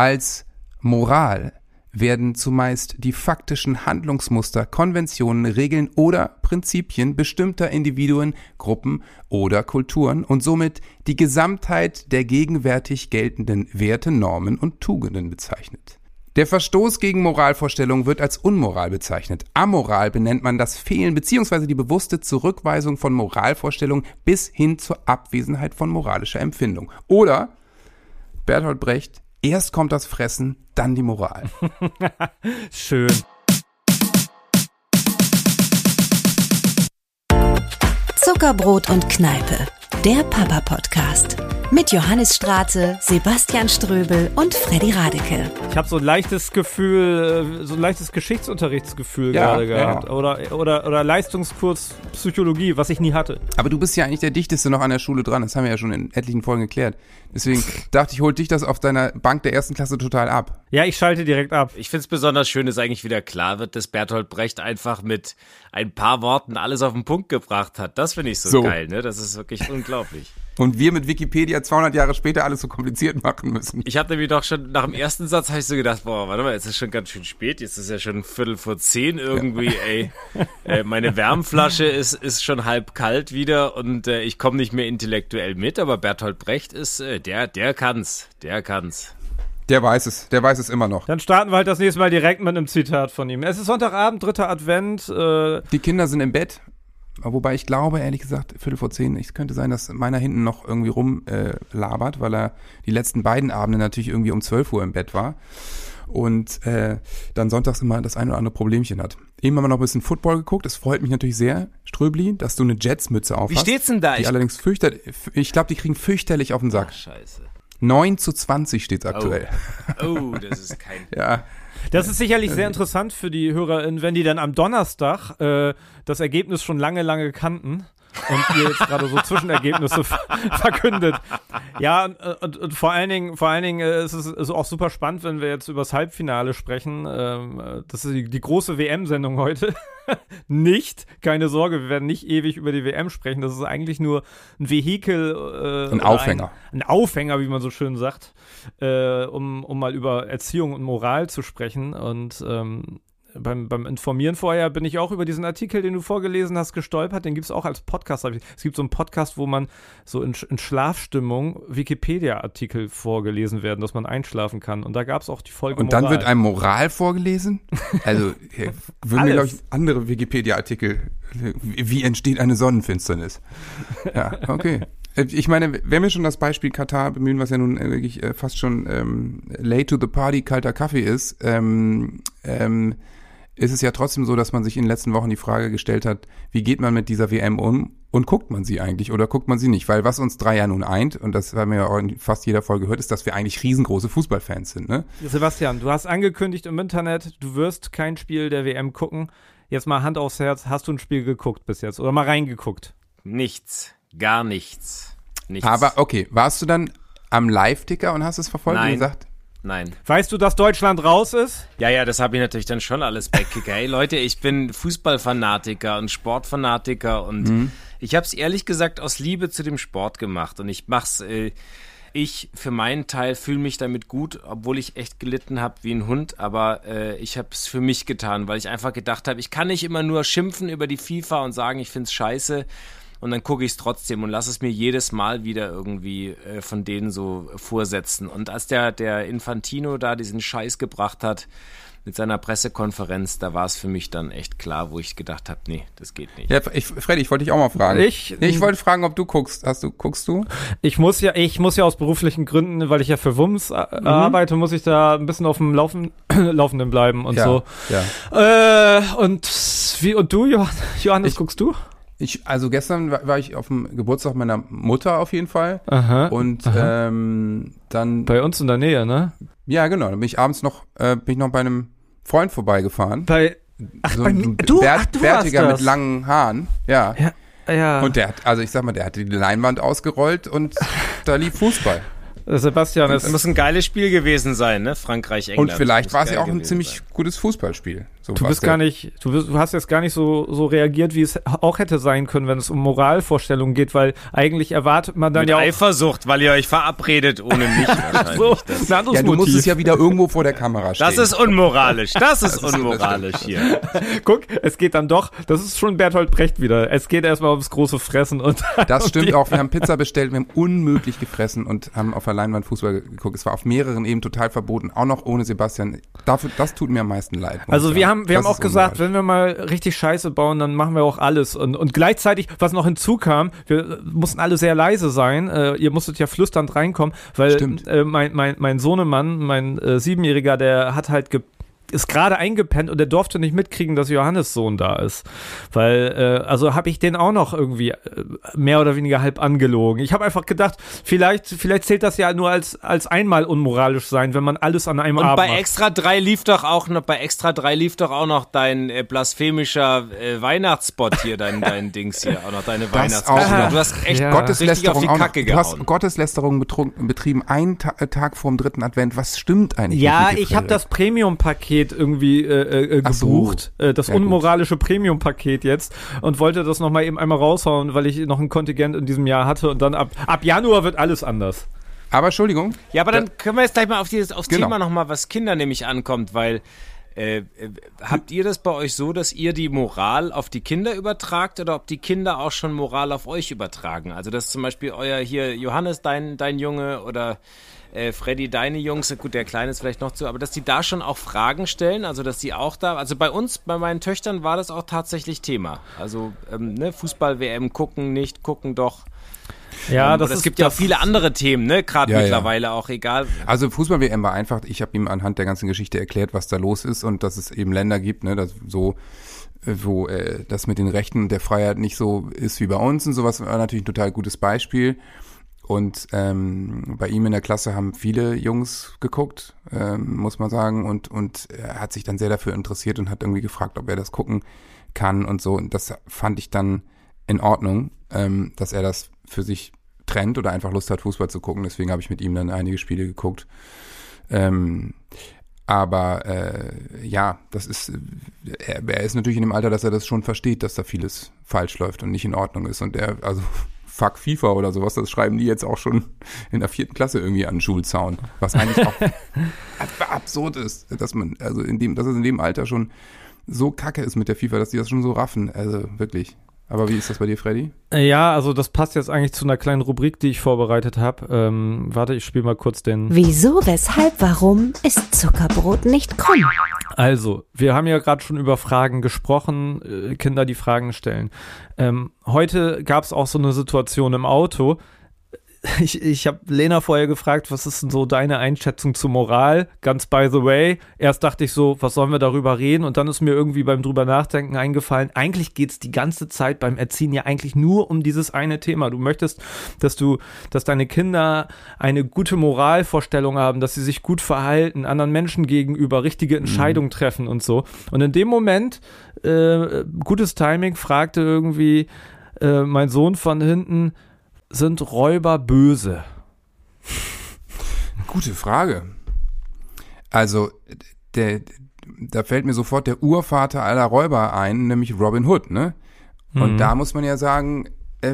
Als Moral werden zumeist die faktischen Handlungsmuster, Konventionen, Regeln oder Prinzipien bestimmter Individuen, Gruppen oder Kulturen und somit die Gesamtheit der gegenwärtig geltenden Werte, Normen und Tugenden bezeichnet. Der Verstoß gegen Moralvorstellungen wird als Unmoral bezeichnet. Amoral benennt man das Fehlen bzw. die bewusste Zurückweisung von Moralvorstellungen bis hin zur Abwesenheit von moralischer Empfindung. Oder Bertolt Brecht Erst kommt das Fressen, dann die Moral. Schön. Zuckerbrot und Kneipe, der Papa-Podcast. Mit Johannes Straße, Sebastian Ströbel und Freddy Radeke. Ich habe so ein leichtes Gefühl, äh, so ein leichtes Geschichtsunterrichtsgefühl Ja, gerade gehabt. ja. Oder, oder, oder Leistungskurs Psychologie, was ich nie hatte. Aber du bist ja eigentlich der Dichteste noch an der Schule dran. Das haben wir ja schon in etlichen Folgen geklärt. Deswegen dachte ich, holt dich das auf deiner Bank der ersten Klasse total ab. Ja, ich schalte direkt ab. Ich find's besonders schön, dass eigentlich wieder klar wird, dass Bertolt Brecht einfach mit ein paar Worten alles auf den Punkt gebracht hat. Das finde ich so, So. geil, ne? Das ist wirklich unglaublich. Und wir mit Wikipedia 200 Jahre später alles so kompliziert machen müssen. Ich habe nämlich doch schon nach dem ersten Satz habe ich so gedacht, boah, warte mal, jetzt ist schon ganz schön spät, jetzt ist ja schon Viertel vor zehn irgendwie, ey. Äh, meine Wärmflasche ist, ist schon halb kalt wieder und äh, ich komme nicht mehr intellektuell mit, aber Bertolt Brecht ist, äh, der, der kann's, der kann's. Der weiß es, der weiß es immer noch. Dann starten wir halt das nächste Mal direkt mit einem Zitat von ihm. Es ist Sonntagabend, dritter Advent. Äh, Die Kinder sind im Bett. Wobei ich glaube, ehrlich gesagt, Viertel vor zehn, es könnte sein, dass meiner hinten noch irgendwie rumlabert, äh, weil er die letzten beiden Abende natürlich irgendwie um 12 Uhr im Bett war. Und äh, dann sonntags immer das ein oder andere Problemchen hat. Eben haben wir noch ein bisschen Football geguckt. Es freut mich natürlich sehr, Ströbli, dass du eine Jets-Mütze auf Wie hast. steht's denn da? Die Ich- allerdings fürchterlich, ich glaube, die kriegen fürchterlich auf den Sack. Ach, scheiße. 9 zu 20 steht's aktuell. Oh, das ist kein. Ja. Das ist sicherlich sehr interessant für die HörerInnen, wenn die dann am Donnerstag äh, das Ergebnis schon lange, lange kannten und ihr jetzt gerade so Zwischenergebnisse ver- verkündet. Ja, und, und, und vor allen Dingen, vor allen Dingen äh, ist es ist auch super spannend, wenn wir jetzt über das Halbfinale sprechen. Ähm, äh, das ist die, die große WM-Sendung heute. nicht, keine Sorge, wir werden nicht ewig über die WM sprechen. Das ist eigentlich nur ein Vehikel. Äh, Ein Aufhänger. Ein, ein Aufhänger, wie man so schön sagt, äh, um, um mal über Erziehung und Moral zu sprechen. Und ähm, beim, beim Informieren vorher bin ich auch über diesen Artikel, den du vorgelesen hast, gestolpert. Den gibt es auch als Podcast. Es gibt so einen Podcast, wo man so in, in Schlafstimmung Wikipedia-Artikel vorgelesen werden, dass man einschlafen kann. Und da gab es auch die Folge Und dann Moral. wird einem Moral vorgelesen? Also würden mir, glaube ich, andere Wikipedia-Artikel, wie entsteht eine Sonnenfinsternis? Ja, okay. Ich meine, wenn wir schon das Beispiel Katar bemühen, was ja nun äh, wirklich äh, fast schon ähm, late to the party kalter Kaffee ist, ähm, ähm, ist es ja trotzdem so, dass man sich in den letzten Wochen die Frage gestellt hat, wie geht man mit dieser WM um und guckt man sie eigentlich oder guckt man sie nicht? Weil was uns drei ja nun eint, und das haben wir ja auch in fast jeder Folge gehört, ist, dass wir eigentlich riesengroße Fußballfans sind. Ne? Sebastian, du hast angekündigt im Internet, du wirst kein Spiel der WM gucken. Jetzt mal Hand aufs Herz, hast du ein Spiel geguckt bis jetzt oder mal reingeguckt? Nichts. Gar nichts. Nichts. Aber okay, warst du dann am Live-Ticker und hast es verfolgt Nein. und gesagt? Nein. Weißt du, dass Deutschland raus ist? Ja, ja, das habe ich natürlich dann schon alles weggekicker. Hey Leute, ich bin Fußballfanatiker und Sportfanatiker und Mhm. ich habe es ehrlich gesagt aus Liebe zu dem Sport gemacht und ich mach's. Äh, ich für meinen Teil fühle mich damit gut, obwohl ich echt gelitten habe wie ein Hund, aber äh, ich habe es für mich getan, weil ich einfach gedacht habe, ich kann nicht immer nur schimpfen über die FIFA und sagen, ich find's scheiße. Und dann gucke ich es trotzdem und lasse es mir jedes Mal wieder irgendwie äh, von denen so vorsetzen. Und als der, der Infantino da diesen Scheiß gebracht hat mit seiner Pressekonferenz, da war es für mich dann echt klar, wo ich gedacht habe, nee, das geht nicht. Ja, ich, Freddy, ich wollte dich auch mal fragen. Ich- Nee, ich wollte fragen, ob du guckst. Hast du, guckst du? Ich muss ja, ich muss ja aus beruflichen Gründen, weil ich ja für WUMS äh, arbeite, muss ich da ein bisschen auf dem Laufen, Laufenden bleiben und ja. so. Ja. Äh, und wie und du, Johann- Johannes, Ich- guckst du? Ich, also gestern war, war ich auf dem Geburtstag meiner Mutter auf jeden Fall. Aha. Und ähm, dann, Bei uns in der Nähe, ne? ja genau, dann bin ich abends noch, äh, bin ich noch bei einem Freund vorbeigefahren. Bei Ach, so bei ein mir. Du, Bär- ach, du warst Bärtiger das. mit langen Haaren. Ja. Ja, ja. Und der hat, also ich sag mal, der hatte die Leinwand ausgerollt und da lief Fußball. Sebastian, Das es muss ein geiles Spiel gewesen sein, ne? Frankreich, England. Und vielleicht war es ja auch ein ziemlich sein. gutes Fußballspiel. So, du bist gar nicht, du, bist, du hast jetzt gar nicht so, so reagiert, wie es auch hätte sein können, wenn es um Moralvorstellungen geht, weil eigentlich erwartet man dann Mit ja auch. Eifersucht, weil ihr euch verabredet ohne mich so, das, ein anderes Ja, du Motiv. musst es ja wieder irgendwo vor der Kamera stehen. das ist unmoralisch. Das ist unmoralisch hier. Guck, es geht dann doch, das ist schon Bertolt Brecht wieder. Es geht erstmal ums große Fressen und. Das stimmt auch. Wir haben Pizza bestellt, wir haben unmöglich gefressen und haben auf der Leinwand Fußball geguckt. Es war auf mehreren eben total verboten, auch noch ohne Sebastian. Dafür, das tut mir am meisten leid. Also wir. Haben, wir Das haben auch gesagt, wenn wir mal richtig Scheiße bauen, dann machen wir auch alles. Und, und gleichzeitig, was noch hinzukam, wir mussten alle sehr leise sein. Äh, ihr musstet ja flüsternd reinkommen, weil äh, mein, mein, mein Sohnemann, mein äh, Siebenjähriger, der hat halt ge ist gerade eingepennt und der durfte nicht mitkriegen, dass Johannes Sohn da ist. Weil, äh, also habe ich den auch noch irgendwie äh, mehr oder weniger halb angelogen. Ich habe einfach gedacht, vielleicht, vielleicht zählt das ja nur als, als einmal unmoralisch sein, wenn man alles an einem Und Abend bei macht. Extra 3 lief doch auch noch, bei Extra 3 lief doch auch noch dein äh, blasphemischer äh, Weihnachtsspot hier, dein, dein Dings hier, auch noch deine wieder. Du hast echt Ja. richtig auf die Gotteslästerung. Kacke Du hast gehauen. Gotteslästerung betrunken, betrieben, einen Ta äh, Tag vorm dritten Advent. Was stimmt eigentlich? Ja, ich habe das Premium-Paket irgendwie äh, äh, so. gebucht, äh, das Ja, unmoralische Premium-Paket jetzt und wollte das nochmal eben einmal raushauen, weil ich noch ein Kontingent in diesem Jahr hatte und dann ab, ab Januar wird alles anders. Aber Entschuldigung, Ja, aber dann können wir jetzt gleich mal auf dieses, aufs Genau. Thema nochmal, was Kinder nämlich ankommt, weil äh, äh, habt ihr das bei euch so, dass ihr die Moral auf die Kinder übertragt oder ob die Kinder auch schon Moral auf euch übertragen? Also dass zum Beispiel euer hier Johannes, dein, dein Junge oder äh, Freddy, deine Jungs, gut, der Kleine ist vielleicht noch zu, aber dass die da schon auch Fragen stellen, also dass die auch da, also bei uns, bei meinen Töchtern war das auch tatsächlich Thema. Also ähm, ne, Fußball-WM gucken, nicht gucken doch. Ja, Ähm, das oder es gibt ja auch viele andere Themen, ne? Gerade Ja, ja. mittlerweile auch egal. Also Fußball-WM war einfach, ich habe ihm anhand der ganzen Geschichte erklärt, was da los ist und dass es eben Länder gibt, ne, dass so äh, wo äh, das mit den Rechten und der Freiheit nicht so ist wie bei uns und sowas war natürlich ein total gutes Beispiel. Und ähm, bei ihm in der Klasse haben viele Jungs geguckt, ähm, muss man sagen, und, und er hat sich dann sehr dafür interessiert und hat irgendwie gefragt, ob er das gucken kann und so. Und das fand ich dann in Ordnung, ähm, dass er das für sich trennt oder einfach Lust hat, Fußball zu gucken. Deswegen habe ich mit ihm dann einige Spiele geguckt. Ähm, aber äh, ja, das ist, er, er ist natürlich in dem Alter, dass er das schon versteht, dass da vieles falsch läuft und nicht in Ordnung ist. Und er, also fuck FIFA oder sowas, das schreiben die jetzt auch schon in der vierten Klasse irgendwie an den Schulzaun. Was eigentlich auch ab- absurd ist, dass man, also in dem, dass es in dem Alter schon so kacke ist mit der FIFA, dass die das schon so raffen. Also wirklich. Aber wie ist das bei dir, Freddy? Äh, Ja, also das passt jetzt eigentlich zu einer kleinen Rubrik, die ich vorbereitet habe. Ähm, warte, ich spiele mal kurz den. Wieso, weshalb, warum ist Zuckerbrot nicht krumm? Also, wir haben ja gerade schon über Fragen gesprochen, äh, Kinder, die Fragen stellen. Ähm, heute gab es auch so eine Situation im Auto. Ich, ich habe Lena vorher gefragt, was ist denn so deine Einschätzung zu Moral? Ganz by the way. Erst dachte ich so, was sollen wir darüber reden? Und dann ist mir irgendwie beim drüber nachdenken eingefallen, eigentlich geht's die ganze Zeit beim Erziehen ja eigentlich nur um dieses eine Thema. Du möchtest, dass du, dass deine Kinder eine gute Moralvorstellung haben, dass sie sich gut verhalten, anderen Menschen gegenüber richtige Entscheidungen treffen und so. Und in dem Moment, äh, gutes Timing, fragte irgendwie äh, mein Sohn von hinten, sind Räuber böse? Gute Frage. Also, der, da fällt mir sofort der Urvater aller Räuber ein, nämlich Robin Hood, ne? Und da muss man ja sagen, äh,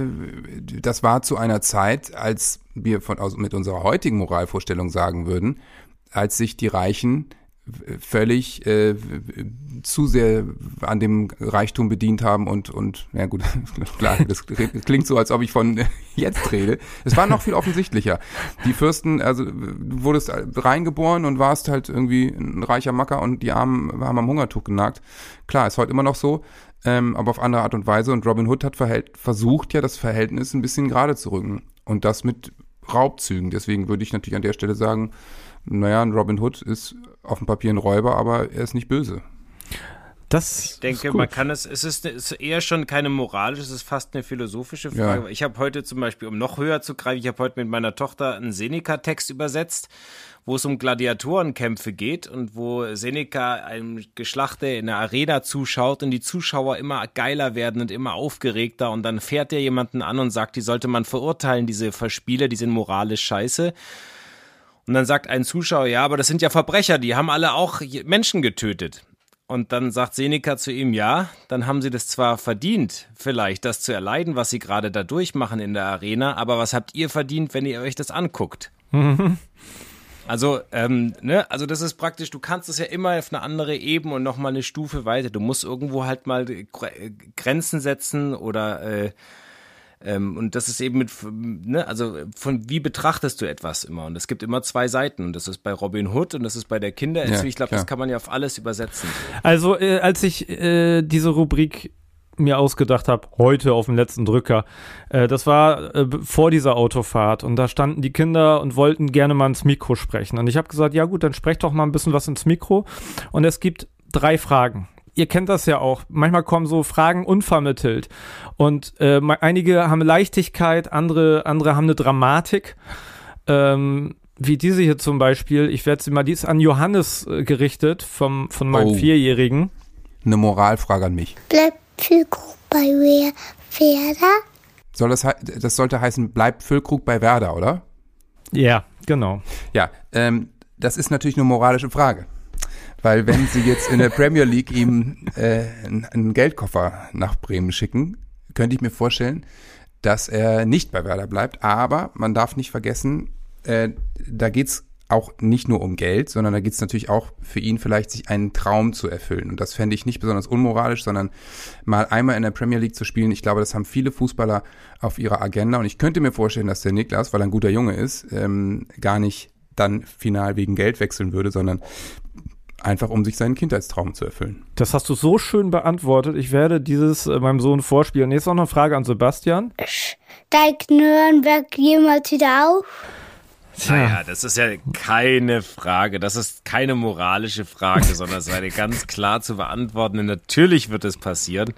das war zu einer Zeit, als wir von, also mit unserer heutigen Moralvorstellung sagen würden, als sich die Reichen völlig äh, zu sehr an dem Reichtum bedient haben und und ja gut klar das klingt so als ob ich von jetzt rede. Es war noch viel offensichtlicher. Die Fürsten also du wurdest reingeboren und warst halt irgendwie ein reicher Macker und die Armen haben am Hungertuch genagt. Klar ist heute immer noch so ähm, aber auf andere Art und Weise. Und Robin Hood hat versucht ja das Verhältnis ein bisschen gerade zu rücken. Und das mit Raubzügen. Deswegen würde ich natürlich an der Stelle sagen naja, ein Robin Hood ist auf dem Papier ein Räuber, aber er ist nicht böse. Das Ich denke, ist gut. man kann es, es ist, es ist eher schon keine moralische, es ist fast eine philosophische Frage. Ja. Ich habe heute zum Beispiel, um noch höher zu greifen, ich habe heute mit meiner Tochter einen Seneca-Text übersetzt, wo es um Gladiatorenkämpfe geht und wo Seneca einem Geschlachte in der Arena zuschaut und die Zuschauer immer geiler werden und immer aufgeregter und dann fährt er jemanden an und sagt, die sollte man verurteilen, diese Verspiele, die sind moralisch scheiße. Und dann sagt ein Zuschauer, ja, aber das sind ja Verbrecher, die haben alle auch Menschen getötet. Und dann sagt Seneca zu ihm, ja, dann haben sie das zwar verdient, vielleicht das zu erleiden, was sie gerade da durchmachen in der Arena, aber was habt ihr verdient, wenn ihr euch das anguckt? Also, ähm, ne, also das ist praktisch, du kannst es ja immer auf eine andere Ebene und nochmal eine Stufe weiter. Du musst irgendwo halt mal Grenzen setzen oder äh, ähm, und das ist eben mit, ne, also von wie betrachtest du etwas immer? Und es gibt immer zwei Seiten. Und das ist bei Robin Hood und das ist bei der Kindererziehung. Ja, ich glaube, das kann man ja auf alles übersetzen. Also, äh, als ich äh, diese Rubrik mir ausgedacht habe, heute auf dem letzten Drücker. Äh, das war äh, vor dieser Autofahrt und da standen die Kinder und wollten gerne mal ins Mikro sprechen. Und ich habe gesagt, ja gut, dann sprecht doch mal ein bisschen was ins Mikro. Und es gibt drei Fragen ihr kennt das ja auch. Manchmal kommen so Fragen unvermittelt. Und äh, einige haben Leichtigkeit, andere, andere haben eine Dramatik. Ähm, wie diese hier zum Beispiel. Ich werde sie mal, die ist an Johannes äh, gerichtet vom, von meinem oh. Vierjährigen. Eine Moralfrage an mich. Bleibt Füllkrug bei Werder? Soll das, das sollte heißen, bleibt Füllkrug bei Werder, oder? Ja, genau. Ja, ähm, das ist natürlich eine moralische Frage. Weil wenn sie jetzt in der Premier League ihm äh, einen Geldkoffer nach Bremen schicken, könnte ich mir vorstellen, dass er nicht bei Werder bleibt. Aber man darf nicht vergessen, äh, da geht's auch nicht nur um Geld, sondern da geht's natürlich auch für ihn vielleicht, sich einen Traum zu erfüllen. Und das fände ich nicht besonders unmoralisch, sondern mal einmal in der Premier League zu spielen. Ich glaube, das haben viele Fußballer auf ihrer Agenda. Und ich könnte mir vorstellen, dass der Niklas, weil er ein guter Junge ist, ähm, gar nicht dann final wegen Geld wechseln würde, sondern einfach um sich seinen Kindheitstraum zu erfüllen. Das hast du so schön beantwortet. Ich werde dieses äh, meinem Sohn vorspielen. Jetzt noch eine Frage an Sebastian. Steigt Nürnberg jemals wieder auf? Naja, das ist ja keine Frage. Das ist keine moralische Frage, sondern es ist eine ganz klar zu beantwortende. Natürlich wird es passieren.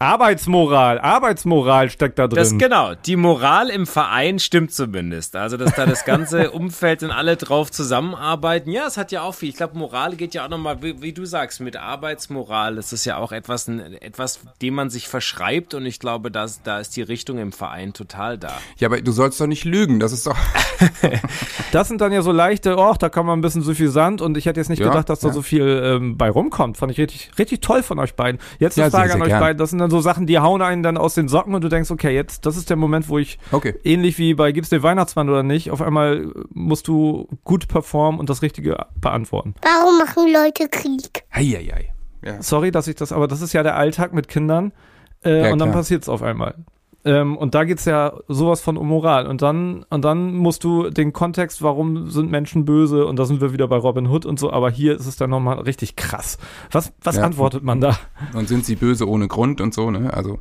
Arbeitsmoral, Arbeitsmoral steckt da drin. Das, genau, die Moral im Verein stimmt zumindest. Also, dass da das ganze Umfeld und alle drauf zusammenarbeiten. Ja, es hat ja auch viel. Ich glaube, Moral geht ja auch nochmal, wie, wie du sagst, mit Arbeitsmoral. Das ist ja auch etwas, etwas, dem man sich verschreibt und ich glaube, das, da ist die Richtung im Verein total da. Ja, aber du sollst doch nicht lügen, das ist doch. das sind dann ja so leichte, oh, da kann man ein bisschen so viel Sand und ich hätte jetzt nicht ja, gedacht, dass ja. da so viel ähm, bei rumkommt. Fand ich richtig, richtig toll von euch beiden. Jetzt eine ja, Frage an euch gern. beiden. Das sind dann dann so Sachen, die hauen einen dann aus den Socken und du denkst, okay, jetzt, das ist der Moment, wo ich okay. ähnlich wie bei Gibt's den Weihnachtsmann oder nicht, auf einmal musst du gut performen und das Richtige beantworten. Warum machen Leute Krieg? Heieiei. Ja. Sorry, dass ich das, aber das ist ja der Alltag mit Kindern äh, ja, und dann passiert es auf einmal. Ähm, und da geht es ja sowas von um Moral. Und dann, und dann musst du den Kontext, warum sind Menschen böse, und da sind wir wieder bei Robin Hood und so, aber hier ist es dann nochmal richtig krass. Was, was ja. antwortet man da? Und sind sie böse ohne Grund und so, ne? Also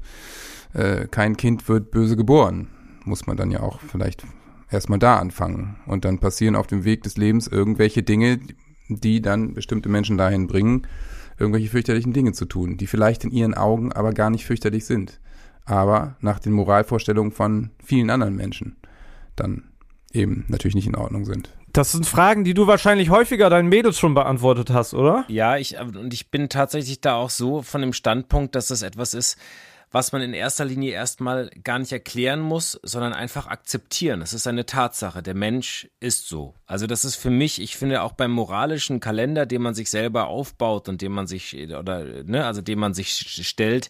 äh, kein Kind wird böse geboren. Muss man dann ja auch vielleicht erstmal da anfangen. Und dann passieren auf dem Weg des Lebens irgendwelche Dinge, die dann bestimmte Menschen dahin bringen, irgendwelche fürchterlichen Dinge zu tun, die vielleicht in ihren Augen aber gar nicht fürchterlich sind aber nach den Moralvorstellungen von vielen anderen Menschen dann eben natürlich nicht in Ordnung sind. Das sind Fragen, die du wahrscheinlich häufiger deinen Mädels schon beantwortet hast, oder? Ja, ich, und ich bin tatsächlich da auch so von dem Standpunkt, dass das etwas ist, was man in erster Linie erstmal gar nicht erklären muss, sondern einfach akzeptieren. Es ist eine Tatsache. Der Mensch ist so. Also das ist für mich, ich finde auch beim moralischen Kalender, den man sich selber aufbaut und den man sich, oder, ne, also den man sich stellt,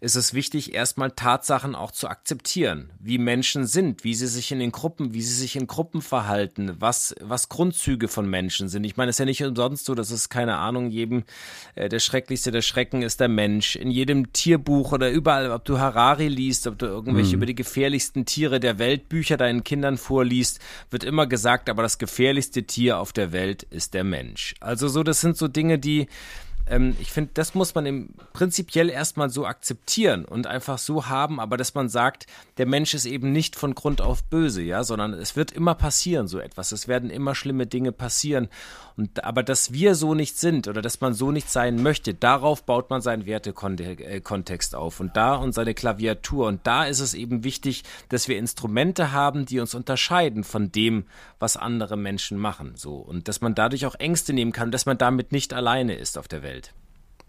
ist es wichtig, erstmal Tatsachen auch zu akzeptieren, wie Menschen sind, wie sie sich in den Gruppen, wie sie sich in Gruppen verhalten, was, was Grundzüge von Menschen sind. Ich meine, es ist ja nicht umsonst so, dass es keine Ahnung, jedem, äh, der schrecklichste der Schrecken ist der Mensch. In jedem Tierbuch oder überall, ob du Harari liest, ob du irgendwelche mhm. über die gefährlichsten Tiere der Welt Bücher deinen Kindern vorliest, wird immer gesagt, aber das gefährlichste Tier auf der Welt ist der Mensch. Also so, das sind so Dinge, die, ähm, ich finde, das muss man im prinzipiell erstmal so akzeptieren und einfach so haben, aber dass man sagt, der Mensch ist eben nicht von Grund auf böse, ja, sondern es wird immer passieren, so etwas. Es werden immer schlimme Dinge passieren. Und, aber dass wir so nicht sind oder dass man so nicht sein möchte, darauf baut man seinen Wertekontext auf und da und seine Klaviatur. Und da ist es eben wichtig, dass wir Instrumente haben, die uns unterscheiden von dem, was andere Menschen machen. So. Und dass man dadurch auch Ängste nehmen kann, dass man damit nicht alleine ist auf der Welt.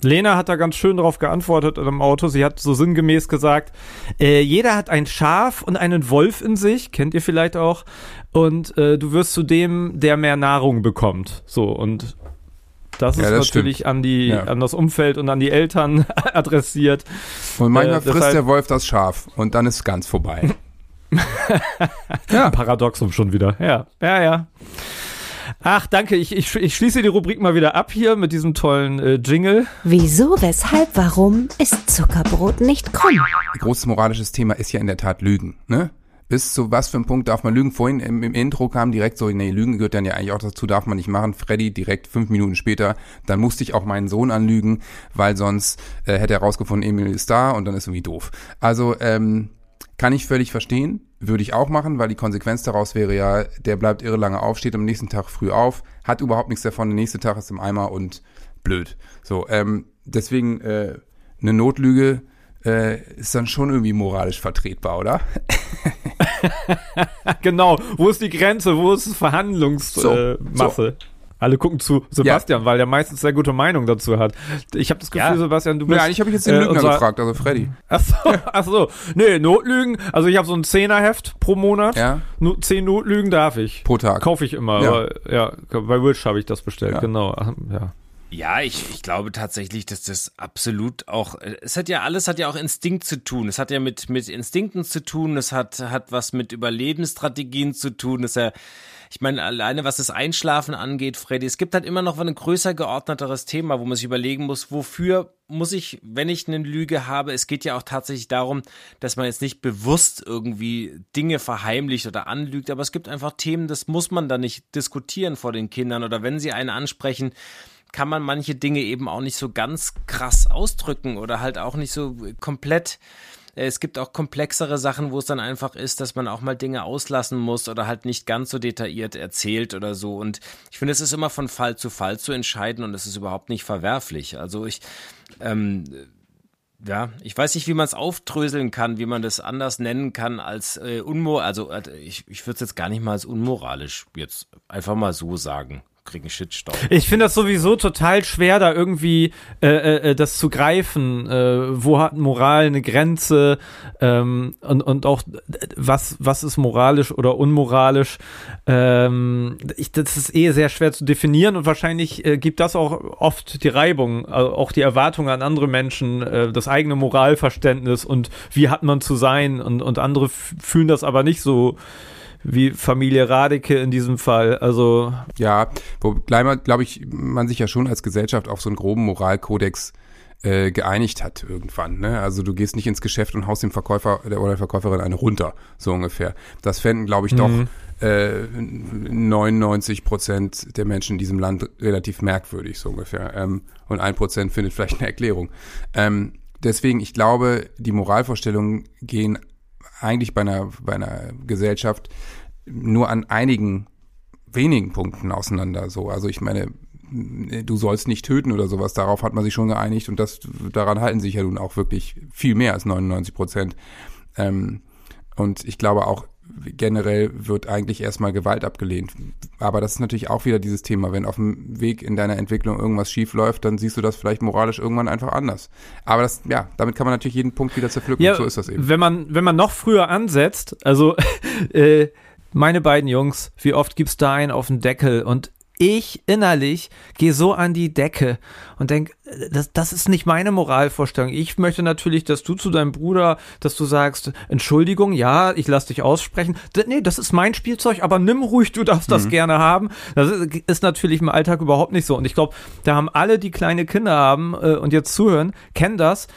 Lena hat da ganz schön darauf geantwortet im Auto. Sie hat so sinngemäß gesagt, äh, jeder hat ein Schaf und einen Wolf in sich, kennt ihr vielleicht auch, und äh, du wirst zu dem, der mehr Nahrung bekommt. So, und Das ist Ja, das natürlich stimmt. an die, Ja. an das Umfeld und an die Eltern adressiert. Und manchmal Äh, frisst deshalb- der Wolf das Schaf und dann ist ganz vorbei. ja, Paradoxum schon wieder. Ja, ja, ja. Ach, danke. Ich, ich, ich schließe die Rubrik mal wieder ab hier mit diesem tollen äh, Jingle. Wieso, weshalb, warum ist Zuckerbrot nicht krumm? großes moralisches Thema ist ja in der Tat Lügen. Ne? Bis zu was für einem Punkt darf man lügen? Vorhin im, im Intro kam direkt so, nee, Lügen gehört dann ja eigentlich auch dazu, darf man nicht machen. Freddy direkt fünf Minuten später, dann musste ich auch meinen Sohn anlügen, weil sonst äh, hätte er rausgefunden, Emil ist da und dann ist irgendwie doof. Also ähm, kann ich völlig verstehen, würde ich auch machen, weil die Konsequenz daraus wäre ja, der bleibt irre lange auf, steht am nächsten Tag früh auf, hat überhaupt nichts davon, der nächste Tag ist im Eimer und blöd. So, ähm, deswegen äh, eine Notlüge äh, ist dann schon irgendwie moralisch vertretbar, oder? Genau. Wo ist die Grenze? Wo ist So, Verhandlungsmasse? Äh, Masse? Alle gucken zu Sebastian, weil der meistens sehr gute Meinung dazu hat. Ich habe das Gefühl, Ja. Sebastian, du bist. Ja, eigentlich habe ich jetzt den äh, Lügner unser- gefragt, also Freddy. Ach so, ach so. Nee, Notlügen. Also ich habe so ein Zehnerheft pro Monat. Ja, No, zehn Notlügen darf ich. pro Tag. Kaufe ich immer. Ja. Aber, ja, bei Wish habe ich das bestellt. Ja. Genau. Ja. Ja, ich, ich glaube tatsächlich, dass das absolut auch, äh, es hat ja alles hat ja auch Instinkt zu tun. Es hat ja mit, mit Instinkten zu tun, es hat, hat was mit Überlebensstrategien zu tun. Es ist ja, ich meine, alleine was das Einschlafen angeht, Freddy, es gibt halt immer noch ein größer geordneteres Thema, wo man sich überlegen muss, wofür muss ich, wenn ich eine Lüge habe, es geht ja auch tatsächlich darum, dass man jetzt nicht bewusst irgendwie Dinge verheimlicht oder anlügt, aber es gibt einfach Themen, das muss man dann nicht diskutieren vor den Kindern oder wenn sie einen ansprechen, kann man manche Dinge eben auch nicht so ganz krass ausdrücken oder halt auch nicht so komplett. Äh, Es gibt auch komplexere Sachen, wo es dann einfach ist, dass man auch mal Dinge auslassen muss oder halt nicht ganz so detailliert erzählt oder so. Und ich finde, es ist immer von Fall zu Fall zu entscheiden und es ist überhaupt nicht verwerflich. Also ich, ähm, ja, ich weiß nicht, wie man es aufdröseln kann, wie man das anders nennen kann als äh, unmor, also äh, ich, ich würde es jetzt gar nicht mal als unmoralisch jetzt einfach mal so sagen. Kriegen Shitstau. Ich finde das sowieso total schwer, da irgendwie äh, äh, das zu greifen. Äh, wo hat Moral eine Grenze? Ähm, und, und auch, äh, was, was ist moralisch oder unmoralisch? Ähm, ich, das ist eh sehr schwer zu definieren und wahrscheinlich äh, gibt das auch oft die Reibung, also auch die Erwartungen an andere Menschen, äh, das eigene Moralverständnis und wie hat man zu sein und, und andere fühlen das aber nicht so wie Familie Radeke in diesem Fall. Also Ja, wobei man, glaube ich, man sich ja schon als Gesellschaft auf so einen groben Moralkodex äh, geeinigt hat irgendwann. Ne? Also du gehst nicht ins Geschäft und haust dem Verkäufer oder der Verkäuferin eine runter, so ungefähr. Das fänden, glaube ich, doch äh, 99 Prozent der Menschen in diesem Land relativ merkwürdig, so ungefähr. Ähm, und ein Prozent findet vielleicht eine Erklärung. Ähm, deswegen, ich glaube, die Moralvorstellungen gehen eigentlich bei einer, bei einer Gesellschaft nur an einigen wenigen Punkten auseinander. So, also ich meine, du sollst nicht töten oder sowas. Darauf hat man sich schon geeinigt und das daran halten sich ja nun auch wirklich viel mehr als 99 Prozent. Ähm, und ich glaube auch generell wird eigentlich erstmal Gewalt abgelehnt. Aber das ist natürlich auch wieder dieses Thema. Wenn auf dem Weg in deiner Entwicklung irgendwas schief läuft, dann siehst du das vielleicht moralisch irgendwann einfach anders. Aber das, ja, damit kann man natürlich jeden Punkt wieder zerpflücken. Ja, so ist das eben. Wenn man, wenn man noch früher ansetzt, also äh, meine beiden Jungs, wie oft gibt's da einen auf den Deckel und ich innerlich gehe so an die Decke und denk, das, das ist nicht meine Moralvorstellung. Ich möchte natürlich, dass du zu deinem Bruder, dass du sagst, Entschuldigung, ja, ich lass dich aussprechen. D nee, das ist mein Spielzeug, aber nimm ruhig, du darfst das gerne haben. Das ist, ist natürlich im Alltag überhaupt nicht so. Und ich glaube, da haben alle, die kleine Kinder haben äh, und jetzt zuhören, kennen das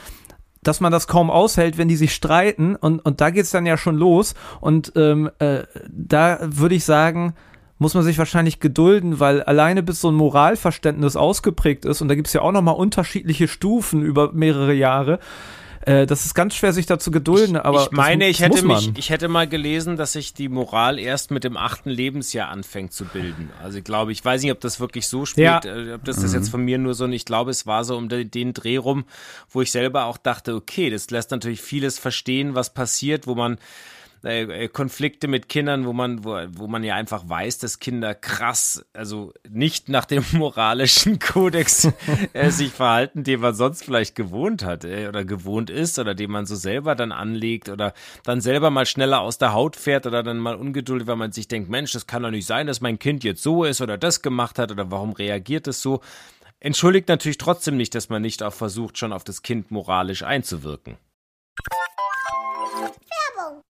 dass man das kaum aushält, wenn die sich streiten und, und da geht's dann ja schon los und ähm, äh, da würde ich sagen, muss man sich wahrscheinlich gedulden, weil alleine bis so ein Moralverständnis ausgeprägt ist und da gibt's ja auch nochmal unterschiedliche Stufen über mehrere Jahre, äh, das ist ganz schwer, sich dazu gedulden, aber ich meine, das ich hätte muss man. mich, ich hätte mal gelesen, dass sich die Moral erst mit dem achten Lebensjahr anfängt zu bilden. Also ich glaube, ich weiß nicht, ob das wirklich so spielt, Ja. äh, ob das, das jetzt von mir nur so, und ich glaube, es war so um den, den Dreh rum, wo ich selber auch dachte, okay, das lässt natürlich vieles verstehen, was passiert, wo man äh, äh, Konflikte mit Kindern, wo man, wo, wo man ja einfach weiß, dass Kinder krass, also nicht nach dem moralischen Kodex äh, sich verhalten, den man sonst vielleicht gewohnt hat äh, oder gewohnt ist oder den man so selber dann anlegt oder dann selber mal schneller aus der Haut fährt oder dann mal ungeduldig, weil man sich denkt, Mensch, das kann doch nicht sein, dass mein Kind jetzt so ist oder das gemacht hat oder warum reagiert es so. Entschuldigt natürlich trotzdem nicht, dass man nicht auch versucht, schon auf das Kind moralisch einzuwirken.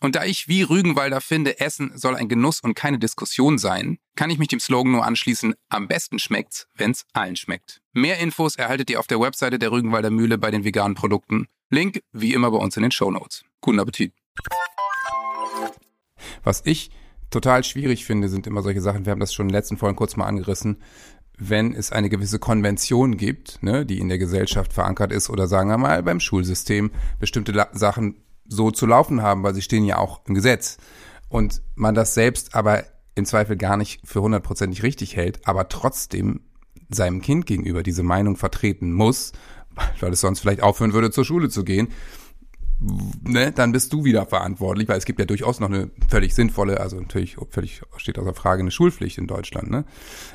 Und da ich wie Rügenwalder finde, Essen soll ein Genuss und keine Diskussion sein, kann ich mich dem Slogan nur anschließen, am besten schmeckt's, wenn's allen schmeckt. Mehr Infos erhaltet ihr auf der Webseite der Rügenwalder Mühle bei den veganen Produkten. Link wie immer bei uns in den Show Notes. Guten Appetit. Was ich total schwierig finde, sind immer solche Sachen, wir haben das schon in den letzten Folgen kurz mal angerissen, wenn es eine gewisse Konvention gibt, ne, die in der Gesellschaft verankert ist oder sagen wir mal beim Schulsystem bestimmte Sachen so zu laufen haben, weil sie stehen ja auch im Gesetz. Und man das selbst aber im Zweifel gar nicht für hundertprozentig richtig hält, aber trotzdem seinem Kind gegenüber diese Meinung vertreten muss, weil es sonst vielleicht aufhören würde, zur Schule zu gehen, ne, dann bist du wieder verantwortlich, weil es gibt ja durchaus noch eine völlig sinnvolle, also natürlich völlig steht außer Frage eine Schulpflicht in Deutschland. Ne?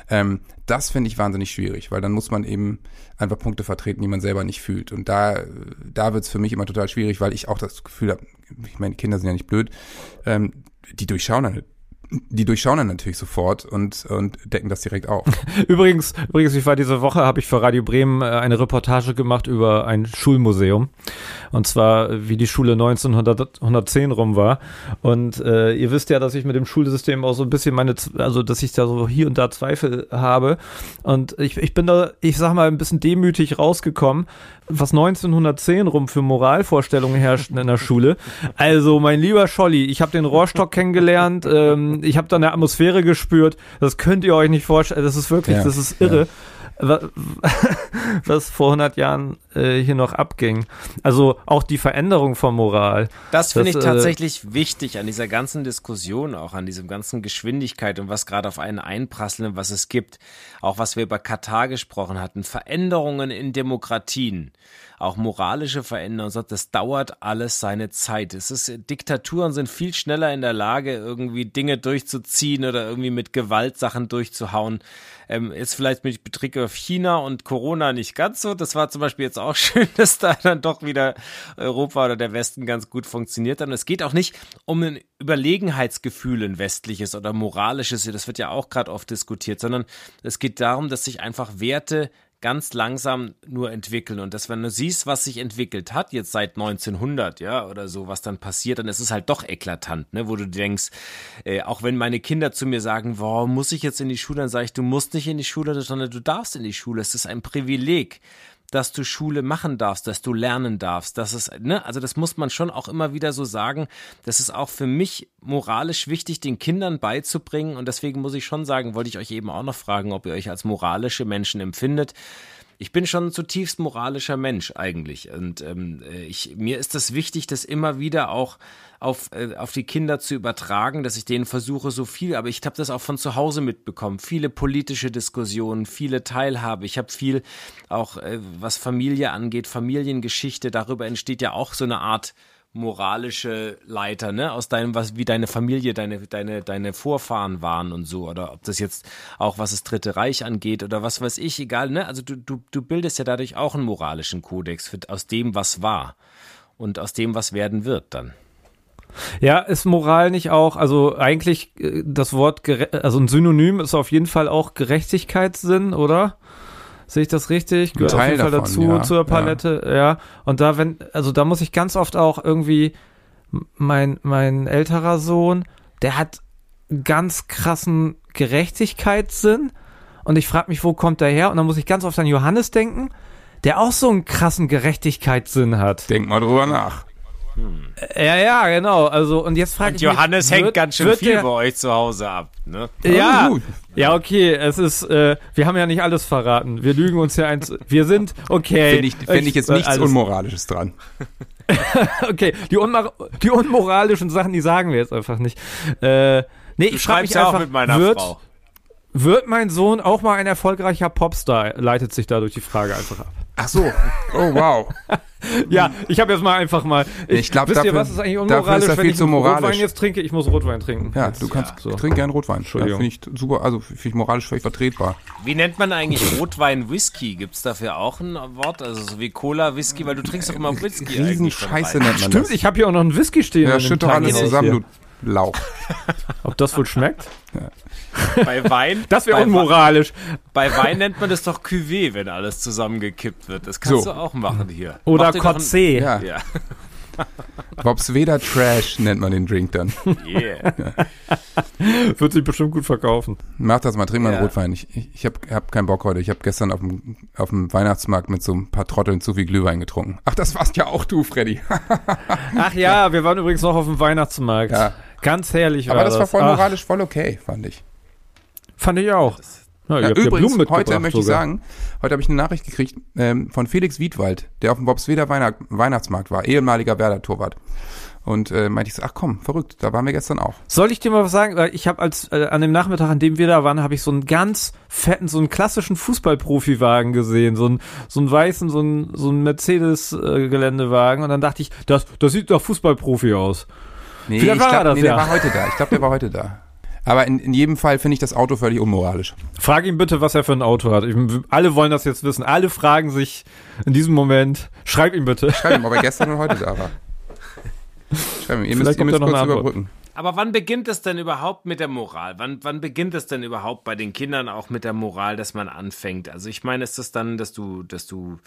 Ähm, das finde ich wahnsinnig schwierig, weil dann muss man eben einfach Punkte vertreten, die man selber nicht fühlt. Und da, da wird es für mich immer total schwierig, weil ich auch das Gefühl habe, ich meine, Kinder sind ja nicht blöd, ähm, die durchschauen dann die durchschauen dann natürlich sofort und, und decken das direkt auf. übrigens, übrigens, ich war diese Woche, habe ich für Radio Bremen äh, eine Reportage gemacht über ein Schulmuseum. Und zwar, wie die Schule 1910 rum war. Und äh, ihr wisst ja, dass ich mit dem Schulsystem auch so ein bisschen meine, also dass ich da so hier und da Zweifel habe. Und ich, ich bin da, ich sag mal, ein bisschen demütig rausgekommen, was 1910 rum für Moralvorstellungen herrschten in der Schule. Also, mein lieber Scholli, ich habe den Rohrstock kennengelernt, ähm, ich habe da eine Atmosphäre gespürt, das könnt ihr euch nicht vorstellen, das ist wirklich, ja, das ist irre. Ja was vor 100 Jahren äh, hier noch abging. Also auch die Veränderung von Moral. Das finde ich äh, tatsächlich äh, wichtig an dieser ganzen Diskussion, auch an diesem ganzen Geschwindigkeit und was gerade auf einen einprasseln, was es gibt. Auch was wir über Katar gesprochen hatten. Veränderungen in Demokratien auch moralische Veränderungen, das dauert alles seine Zeit. Es ist, Diktaturen sind viel schneller in der Lage, irgendwie Dinge durchzuziehen oder irgendwie mit Gewalt Sachen durchzuhauen. Ähm, ist vielleicht mit Betrieb auf China und Corona nicht ganz so. Das war zum Beispiel jetzt auch schön, dass da dann doch wieder Europa oder der Westen ganz gut funktioniert hat. Und es geht auch nicht um ein Überlegenheitsgefühl, ein westliches oder moralisches, das wird ja auch gerade oft diskutiert, sondern es geht darum, dass sich einfach Werte ganz langsam nur entwickeln. Und dass, wenn du siehst, was sich entwickelt hat, jetzt seit 1900, ja, oder so, was dann passiert, dann ist es halt doch eklatant, ne, wo du denkst, äh, auch wenn meine Kinder zu mir sagen, warum muss ich jetzt in die Schule, dann sage ich, du musst nicht in die Schule, sondern du darfst in die Schule. Es ist ein Privileg dass du Schule machen darfst, dass du lernen darfst. Das ist, ne, also das muss man schon auch immer wieder so sagen. Das ist auch für mich moralisch wichtig, den Kindern beizubringen. Und deswegen muss ich schon sagen, wollte ich euch eben auch noch fragen, ob ihr euch als moralische Menschen empfindet ich bin schon ein zutiefst moralischer Mensch eigentlich. Und ähm, äh, ich, mir ist das wichtig, das immer wieder auch auf, äh, auf die Kinder zu übertragen, dass ich denen versuche, so viel, aber ich habe das auch von zu Hause mitbekommen. Viele politische Diskussionen, viele Teilhabe. Ich habe viel auch, äh, was Familie angeht, Familiengeschichte, darüber entsteht ja auch so eine Art moralische Leiter, ne? Aus deinem, was, wie deine Familie, deine, deine, deine Vorfahren waren und so. Oder ob das jetzt auch, was das Dritte Reich angeht oder was weiß ich, egal, ne? Also du, du, du bildest ja dadurch auch einen moralischen Kodex für, aus dem, was war. Und aus dem, was werden wird dann. Ja, ist Moral nicht auch, also eigentlich äh, das Wort, also ein Synonym ist auf jeden Fall auch Gerechtigkeitssinn, oder? Sehe ich das richtig? Gehört auf jeden Fall davon, dazu ja, zur Palette, ja. ja. Und da, wenn, also da muss ich ganz oft auch irgendwie, mein, mein älterer Sohn, der hat ganz krassen Gerechtigkeitssinn. Und ich frage mich, wo kommt der her? Und dann muss ich ganz oft an Johannes denken, der auch so einen krassen Gerechtigkeitssinn hat. Denk mal drüber nach. Hm. Ja, ja, genau. Also und jetzt frage ich Johannes mich, hängt wird, ganz schön viel der, bei euch zu Hause ab. Ne? Ja, oh, ja, okay. Es ist, äh, wir haben ja nicht alles verraten. Wir lügen uns ja eins. Wir sind okay. Finde ich, find ich jetzt nichts alles. Unmoralisches dran. okay, die, unmor die unmoralischen Sachen, die sagen wir jetzt einfach nicht. Äh, nee, Du ich frage schreibst mich ja auch einfach, mit meiner wird, Frau. wird mein Sohn auch mal ein erfolgreicher Popstar? Leitet sich dadurch die Frage einfach ab. Ach so. Oh, wow. Ja, ich habe jetzt mal einfach mal. Ich glaub, wisst ihr, dafür- was ist eigentlich unmoralisch, ist wenn viel ich zu moralisch. Rotwein jetzt trinke? Ich muss Rotwein trinken. Ja, Jetzt, du kannst, so. trink gern Rotwein. Ja, Entschuldigung. finde ich super, also finde ich moralisch völlig vertretbar. Wie nennt man eigentlich Rotwein Whisky? Gibt es dafür auch ein Wort? Also so wie Cola Whisky, weil du trinkst doch immer Whisky. Riesenscheiße nennt man Stimmt, das. ich habe hier auch noch einen Whisky stehen. Ja, schütt doch alles hier. zusammen, du Lauch. Ob das wohl schmeckt? Bei Wein. Das wäre unmoralisch. Bei Wein nennt man das doch Cuvée, wenn alles zusammengekippt wird. Das kannst So. du auch machen hier. Oder Cotzé. Ja, Ja, Bobs Weder Trash nennt man den Drink dann. yeah. Wird sich bestimmt gut verkaufen. Mach das mal, trink mal einen Ja. Rotwein. Ich, ich, ich habe hab keinen Bock heute. Ich habe gestern auf dem, auf dem Weihnachtsmarkt mit so ein paar Trotteln zu viel Glühwein getrunken. Ach, das warst ja auch du, Freddy. Ach ja, wir waren übrigens noch auf dem Weihnachtsmarkt. Ja. Ganz herrlich Aber war das war voll moralisch voll okay, fand ich. Fand ich auch. Ja, ihr Ja, übrigens, heute möchte ich sogar. sagen, heute habe ich eine Nachricht gekriegt ähm, von Felix Wiedwald, der auf dem Bobsweder Weihnacht, Weihnachtsmarkt war, ehemaliger Werder-Torwart. Und äh, meinte ich so, ach komm, verrückt, da waren wir gestern auch. Soll ich dir mal was sagen? Weil ich habe als äh, an dem Nachmittag, an dem wir da waren, habe ich so einen ganz fetten, so einen klassischen Fußballprofiwagen gesehen, so einen so einen weißen, so einen so einen Mercedes äh, Geländewagen und dann dachte ich, das das sieht doch Fußballprofi aus. Nee, Vielleicht ich war glaub, er das, nee, der ja. war heute da. Ich glaube, der war heute da. Aber in, in jedem Fall finde ich das Auto völlig unmoralisch. Frag ihn bitte, was er für ein Auto hat. Ich, alle wollen das jetzt wissen. Alle fragen sich in diesem Moment. Schreib ihm bitte. Schreib ihm, ob er gestern und heute da war. Schreib ihm, ihr müsst, Vielleicht ihr müsst da noch kurz überbrücken. Aber wann beginnt es denn überhaupt mit der Moral? Wann, wann beginnt es denn überhaupt bei den Kindern auch mit der Moral, dass man anfängt? Also ich meine, ist das dann, dass du, dass du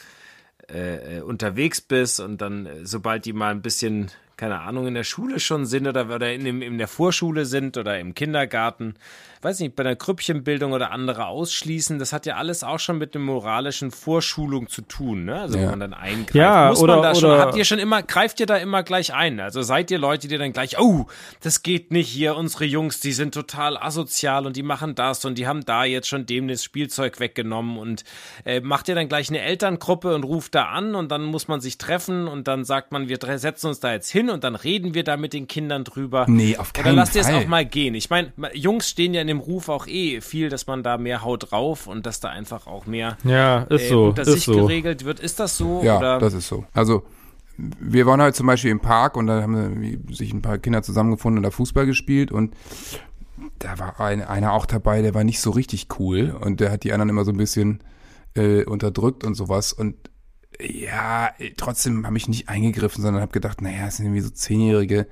äh, äh, unterwegs bist und dann, äh, sobald die mal ein bisschen, keine Ahnung, in der Schule schon sind oder, oder in, dem- in der Vorschule sind oder im Kindergarten, weiß nicht, bei einer Krüppchenbildung oder andere ausschließen, das hat ja alles auch schon mit einer moralischen Vorschulung zu tun, ne? Also Ja. wo man dann eingreift. Ja, Muss oder- man da schon, oder- habt ihr schon immer, greift ihr da immer gleich ein? Also seid ihr Leute, die dann gleich, oh, das geht nicht hier, unsere Jungs, die sind total asozial und die machen das und die haben da jetzt schon dem das Spielzeug weggenommen und äh, macht ihr dann gleich eine Elterngruppe und ruft da an und dann muss man sich treffen und dann sagt man, wir setzen uns da jetzt hin und dann reden wir da mit den Kindern drüber. Nee, auf Oder keinen lasst ihr es Fall. auch mal gehen. Ich meine, Jungs stehen ja in dem Ruf auch eh viel, dass man da mehr haut drauf und dass da einfach auch mehr Ja, ist äh, so. unter Ist sich so. geregelt wird. Ist das so? Ja, oder? das ist so. Also, wir waren halt zum Beispiel im Park und da haben sich ein paar Kinder zusammengefunden und da Fußball gespielt und da war ein, einer auch dabei, der war nicht so richtig cool und der hat die anderen immer so ein bisschen äh, unterdrückt und sowas und ja, trotzdem habe ich nicht eingegriffen, sondern habe gedacht, naja, es sind irgendwie so Zehnjährige,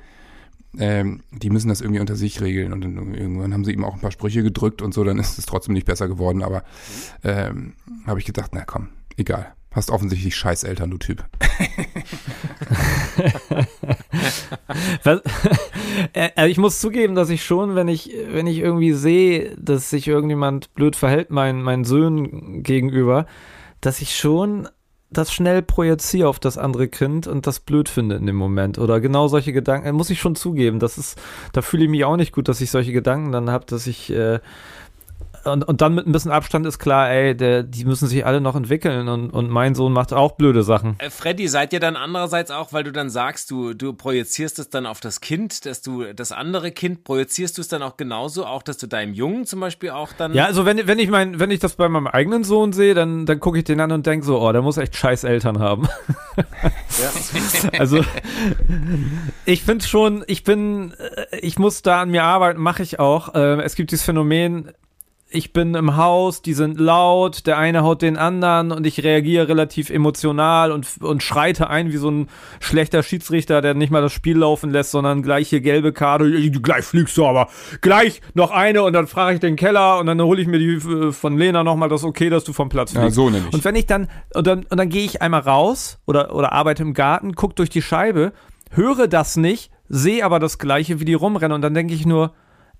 ähm, die müssen das irgendwie unter sich regeln und dann irgendwann haben sie ihm auch ein paar Sprüche gedrückt und so, dann ist es trotzdem nicht besser geworden, aber ähm, habe ich gedacht, na komm, egal. Hast offensichtlich scheiß Eltern, du Typ. Äh, also ich muss zugeben, dass ich schon, wenn ich, wenn ich irgendwie sehe, dass sich irgendjemand blöd verhält, meinen, meinen Söhnen gegenüber, dass ich schon das schnell projiziere auf das andere Kind und das blöd finde in dem Moment. Oder genau solche Gedanken, muss ich schon zugeben. Das ist, da fühle ich mich auch nicht gut, dass ich solche Gedanken dann habe, dass ich, äh, und, und dann mit ein bisschen Abstand ist klar, ey, der, die müssen sich alle noch entwickeln und, und mein Sohn macht auch blöde Sachen. Äh, Freddy, seid ihr dann andererseits auch, weil du dann sagst, du, du projizierst es dann auf das Kind, dass du das andere Kind, projizierst du es dann auch genauso, auch dass du deinem Jungen zum Beispiel auch dann. Ja, also wenn, wenn ich mein, wenn ich das bei meinem eigenen Sohn sehe, dann, dann gucke ich den an und denke so, oh, der muss echt scheiß Eltern haben. also ich finde schon, ich bin, äh, ich muss da an mir arbeiten, mache ich auch. Ähm, es gibt dieses Phänomen, ich bin im Haus, die sind laut, der eine haut den anderen und ich reagiere relativ emotional und, und schreite ein wie so ein schlechter Schiedsrichter, der nicht mal das Spiel laufen lässt, sondern gleich hier gelbe Karte, gleich fliegst du aber, gleich noch eine und dann frage ich den Keller und dann hole ich mir die äh, von Lena nochmal das okay, dass du vom Platz Ja, fliegst. so nämlich. Und wenn ich dann, und dann, und dann gehe ich einmal raus oder, oder arbeite im Garten, guck durch die Scheibe, höre das nicht, sehe aber das Gleiche, wie die rumrennen und dann denke ich nur,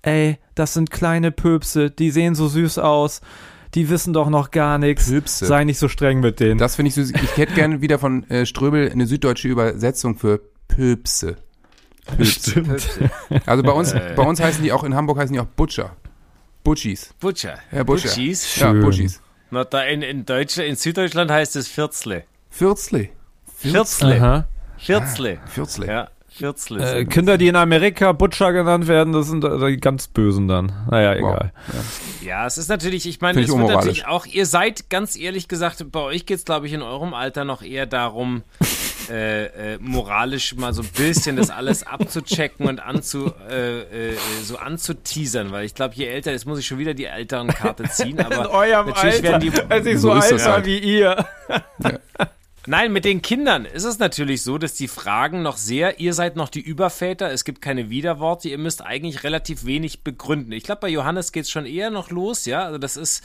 ey, das sind kleine Pöpse, die sehen so süß aus, die wissen doch noch gar nichts. Pöpse. Sei nicht so streng mit denen. Das finde ich süß. Ich hätte gerne wieder von äh, Ströbel eine süddeutsche Übersetzung für Pöpse. Pöpse. Also bei uns, bei uns heißen die auch, in Hamburg heißen die auch Butcher. Butchis. Butcher. Ja, Butcher. Butchis. Ja, Schön. Butchis. Na, da in, in, Deutsch, in Süddeutschland heißt es Vierzle. Vierzle. Vierzle. Aha. Vierzle. Ah, Vierzle. Ja, Vierzle. Äh, Kinder, die in Amerika Butcher genannt werden, das sind äh, die ganz Bösen dann. Naja, Wow. egal. Ja, es ist natürlich, ich meine, es wird natürlich auch, ihr seid ganz ehrlich gesagt, bei euch geht's glaube ich, in eurem Alter noch eher darum, äh, äh, moralisch mal so ein bisschen das alles abzuchecken und anzu, äh, äh, so anzuteasern, weil ich glaube, je älter, jetzt muss ich schon wieder die älteren Karte ziehen, aber natürlich werden die, als ich so so, ist alt war halt. wie ihr. Nein, mit den Kindern ist es natürlich so, dass die Fragen noch sehr, ihr seid noch die Überväter, es gibt keine Widerworte, ihr müsst eigentlich relativ wenig begründen. Ich glaube, bei Johannes geht's schon eher noch los, ja, also das ist,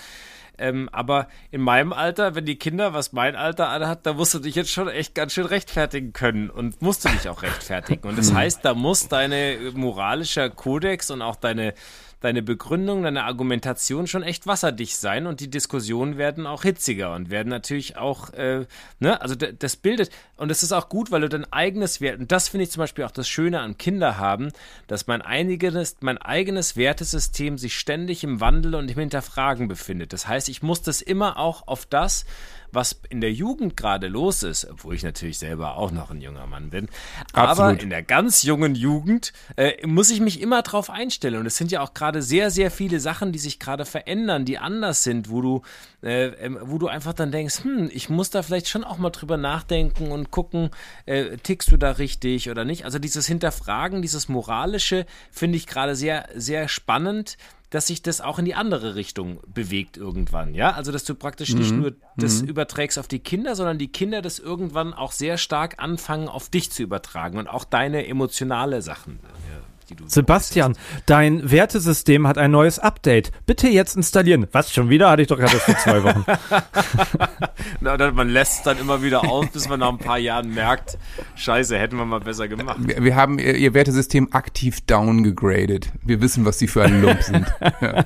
ähm, aber in meinem Alter, wenn die Kinder, was mein Alter hat, da musst du dich jetzt schon echt ganz schön rechtfertigen können und musst du dich auch rechtfertigen. Und das heißt, da muss deine moralischer Kodex und auch deine deine Begründung, deine Argumentation schon echt wasserdicht sein und die Diskussionen werden auch hitziger und werden natürlich auch, äh, ne, also das bildet, und es ist auch gut, weil du dein eigenes Wert, und das finde ich zum Beispiel auch das Schöne an Kinder haben, dass mein eigenes, mein eigenes Wertesystem sich ständig im Wandel und im Hinterfragen befindet. Das heißt, ich muss das immer auch auf das, was in der Jugend gerade los ist, obwohl ich natürlich selber auch noch ein junger Mann bin, aber Absolut. in der ganz jungen Jugend äh, muss ich mich immer drauf einstellen. Und es sind ja auch gerade sehr, sehr viele Sachen, die sich gerade verändern, die anders sind, wo du, äh, ähm, wo du einfach dann denkst, hm, ich muss da vielleicht schon auch mal drüber nachdenken und gucken, äh, tickst du da richtig oder nicht. Also dieses Hinterfragen, dieses Moralische finde ich gerade sehr, sehr spannend dass sich das auch in die andere Richtung bewegt irgendwann, ja? Also, dass du praktisch nicht nur das überträgst auf die Kinder, sondern die Kinder das irgendwann auch sehr stark anfangen, auf dich zu übertragen und auch deine emotionale Sachen, ja, die du. Sebastian, dein Wertesystem hat ein neues Update. Bitte jetzt installieren. Was, schon wieder? Hatte ich doch gerade erst vor zwei Wochen. Na, dann, man lässt es dann immer wieder aus, bis man nach ein paar Jahren merkt, scheiße, hätten wir mal besser gemacht. Wir, wir haben ihr, ihr Wertesystem aktiv downgegradet. Wir wissen, was sie für ein Lump sind. Ja.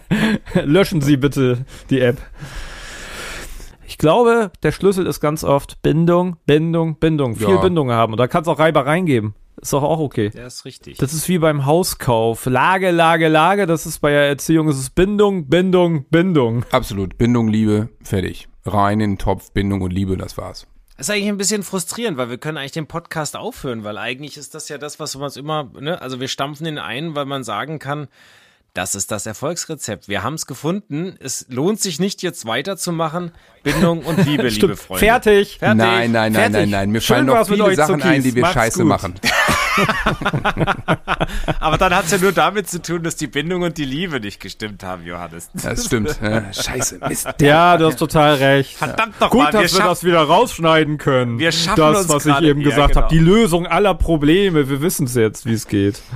Löschen Sie bitte die App. Ich glaube, der Schlüssel ist ganz oft Bindung, Bindung, Bindung. Viel Ja. Bindung haben. Und da kann es auch Reibereien geben. Ist doch auch okay. Der ist richtig. Das ist wie beim Hauskauf. Lage, Lage, Lage. Das ist bei der Erziehung. Es ist Bindung, Bindung, Bindung. Absolut. Bindung, Liebe, fertig. Rein in den Topf, Bindung und Liebe, das war's. ist eigentlich ein bisschen frustrierend, weil wir können eigentlich den Podcast aufhören, weil eigentlich ist das ja das, was wir uns immer, ne, also wir stampfen ihn ein, weil man sagen kann, das ist das Erfolgsrezept. Wir haben es gefunden. Es lohnt sich nicht, jetzt weiterzumachen. Bindung und Liebe, liebe. Freunde. Fertig. Fertig. nein, nein, nein, Fertig. nein, nein. Mir Schön fallen noch viele Sachen ein, die wir Macht's scheiße gut. machen. Aber dann hat es ja nur damit zu tun, dass die Bindung und die Liebe nicht gestimmt haben, Johannes. Das stimmt. Ja, scheiße, Mist. Ja, du hast total recht. Verdammt noch Gut, mal, wir dass wir schaffen- das wieder rausschneiden können. Wir schaffen das, uns was ich eben ja, gesagt genau. habe. Die Lösung aller Probleme. Wir wissen es jetzt, wie es geht.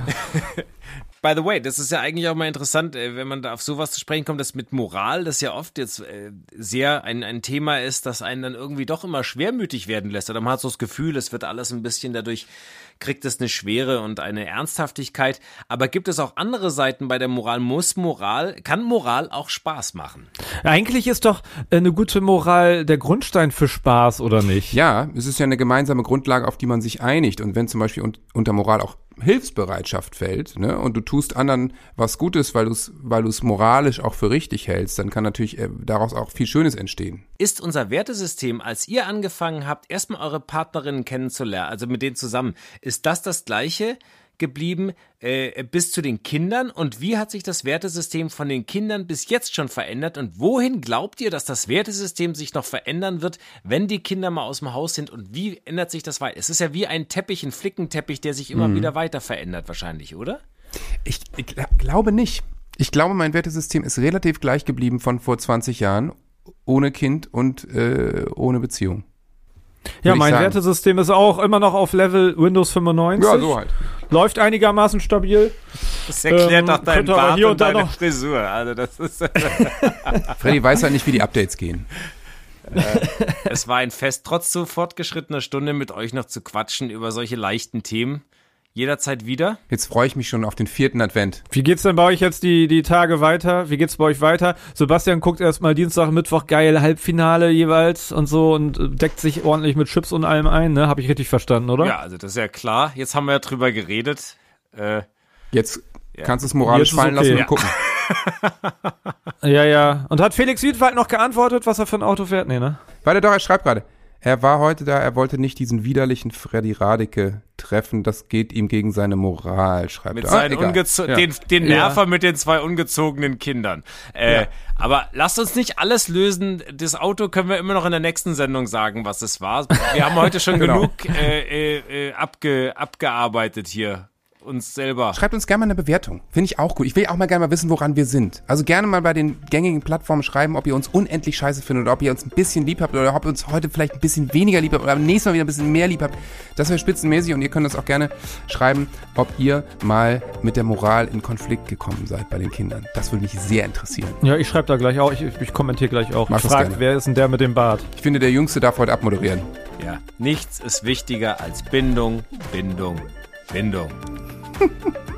By the way, das ist ja eigentlich auch mal interessant, äh, wenn man da auf sowas zu sprechen kommt, das mit Moral, das ja oft jetzt äh, sehr ein, ein Thema ist, das einen dann irgendwie doch immer schwermütig werden lässt. Oder man hat so das Gefühl, es wird alles ein bisschen dadurch, kriegt es eine Schwere und eine Ernsthaftigkeit. Aber gibt es auch andere Seiten bei der Moral? Muss Moral, kann Moral auch Spaß machen? Eigentlich ist doch äh, eine gute Moral der Grundstein für Spaß, oder nicht? Ja, es ist ja eine gemeinsame Grundlage, auf die man sich einigt. Und wenn zum Beispiel un unter Moral auch Hilfsbereitschaft fällt, ne, und du tust anderen was Gutes, weil du es weil moralisch auch für richtig hältst, dann kann natürlich äh, daraus auch viel Schönes entstehen. Ist unser Wertesystem, als ihr angefangen habt, erstmal eure Partnerinnen kennenzulernen, also mit denen zusammen, ist das das gleiche geblieben äh, bis zu den Kindern? Und wie hat sich das Wertesystem von den Kindern bis jetzt schon verändert? Und wohin glaubt ihr, dass das Wertesystem sich noch verändern wird, wenn die Kinder mal aus dem Haus sind? Und wie ändert sich das weiter? Es ist ja wie ein Teppich, ein Flickenteppich, der sich immer wieder weiter verändert, wahrscheinlich, oder? Ich, ich gla- glaube nicht. Ich glaube, mein Wertesystem ist relativ gleich geblieben von vor 20 Jahren, ohne Kind und äh, ohne Beziehung. Ja, mein sagen. Wertesystem ist auch immer noch auf Level Windows 95. halt. Läuft einigermaßen stabil. Das erklärt Ähm, könnte aber Bart hier und und da deine noch- Frisur. Also das ist, Freddy weiß halt nicht, wie die Updates gehen. es war ein Fest, trotz so fortgeschrittener Stunde mit euch noch zu quatschen über solche leichten Themen. Jederzeit wieder. Jetzt freue ich mich schon auf den vierten Advent. Wie geht's denn bei euch jetzt die, die Tage weiter? Wie geht's bei euch weiter? Sebastian guckt erstmal Dienstag, Mittwoch geil Halbfinale jeweils und so und äh, deckt sich ordentlich mit Chips und allem ein, ne? Hab ich richtig verstanden, oder? Ja, also das ist ja klar. Jetzt haben wir ja drüber geredet. Äh, Jetzt kannst du es moralisch fallen okay. lassen Ja. und gucken. Ja, ja. Und hat Felix Wiedwald noch geantwortet, was er für ein Auto fährt? Nee, ne? Warte doch, er schreibt gerade. Er war heute da, er wollte nicht diesen widerlichen Freddy Radeke treffen, das geht ihm gegen seine Moral, schreibt mit er. seinen Ah, Ja. den, den Nerver mit den zwei ungezogenen Kindern. Äh, Aber lasst uns nicht alles lösen. Das Auto können wir immer noch in der nächsten Sendung sagen, was es war. Wir haben heute schon Genau. genug äh, äh, äh, abge, abgearbeitet hier. Uns selber. Schreibt uns gerne mal eine Bewertung. Finde ich auch gut. Ich will auch mal gerne mal wissen, woran wir sind. Also gerne mal bei den gängigen Plattformen schreiben, ob ihr uns unendlich scheiße findet oder ob ihr uns ein bisschen lieb habt oder ob ihr uns heute vielleicht ein bisschen weniger lieb habt oder am nächsten Mal wieder ein bisschen mehr lieb habt. Das wäre spitzenmäßig und ihr könnt uns auch gerne schreiben, ob ihr mal mit der Moral in Konflikt gekommen seid bei den Kindern. Das würde mich sehr interessieren. Ja, ich schreibe da gleich auch, ich, ich kommentiere gleich auch. Mach ich das frag, gerne. wer ist denn der mit dem Bart? Ich finde, der Jüngste darf heute abmoderieren. Ja. Nichts ist wichtiger als Bindung, Bindung, Bindung.